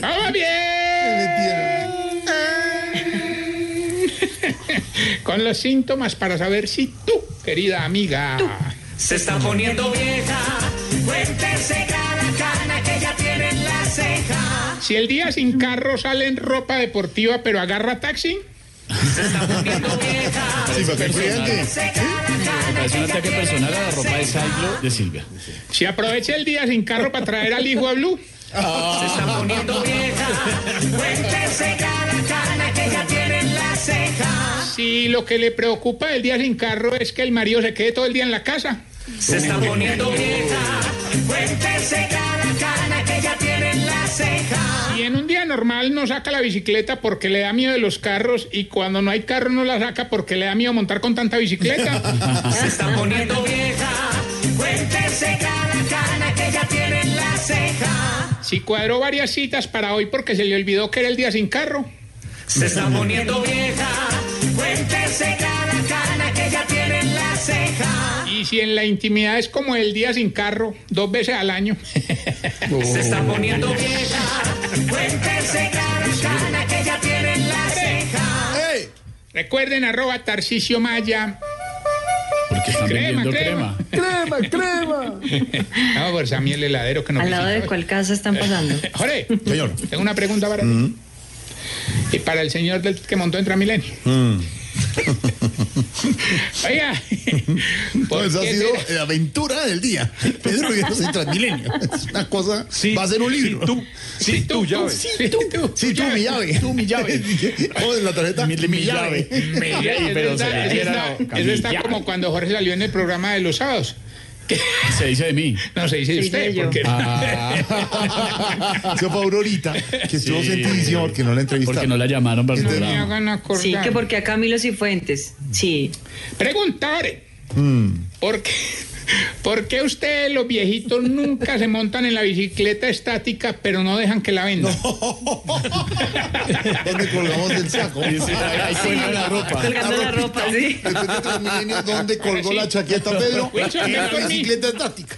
¡Vamos bien! Con los síntomas para saber si tú, querida amiga, Se está poniendo vieja, cuéntese cada cana que ya tiene en la ceja. si el día sin carro sale en ropa deportiva pero agarra taxi, Se está poniendo vieja, Sí, porque cuéntese cada cana Que un ataque personal a la ropa de saldo de Silvia. si aprovecha el día sin carro para traer al hijo a Blue, Se está poniendo vieja, cuéntese cada cana que ya tiene en la ceja. si lo que le preocupa del día sin carro es que el marido se quede todo el día en la casa, Se está poniendo vieja, normal no saca la bicicleta porque le da miedo de los carros y cuando no hay carro no la saca porque le da miedo montar con tanta bicicleta. Se está poniendo vieja, cuéntese cada cana que ya tiene en la ceja. Si cuadró varias citas para hoy porque se le olvidó que era el día sin carro. Se está poniendo vieja, cuéntese cada cana que ya tiene en la ceja. Y si en la intimidad es como el día sin carro, dos veces al año. Se está poniendo vieja, cuéntese cada cana que ya tiene en la ceja. ¡Ey! Recuerden arroba Tarcicio Maya. Porque están Crema, vendiendo crema. crema. ¡Crema, crema! Vamos por Sammy el heladero que nos ¿Al lado de visita cuál casa están pasando? Jorge, Señor. tengo una pregunta para ti. Y para el señor del que montó en Transmilenio. Oiga, ¿por Pues ha sido la aventura del día. Pedro Viveros en Transmilenio. Es una cosa. va a ser un libro. tú. Sí, tú, llave. Sí, tú, Sí, tú, mi llave. Tú, mi llave. Joder, la tarjeta. Mi- mi llave. Ey, eso pero está, eso dijera, está- eso está como cuando Jorge salió en el programa de los sábados. Se dice de mí. No se dice de usted, porque Eso fue Aurorita, que estuvo Sí. sentidísima porque no la entrevistaron. Porque no la llamaron para el no programa. Sí, que porque a Camilo Cifuentes. Sí. Preguntar. ¿Por qué, ¿Por qué ustedes, los viejitos, nunca se montan en la bicicleta estática, pero no dejan que la vendan? ¿Dónde colgamos el saco? Ahí cuelga la ropa. Colgando la ropa, sí. ¿dónde colgó la chaqueta, Pedro? En la bicicleta estática.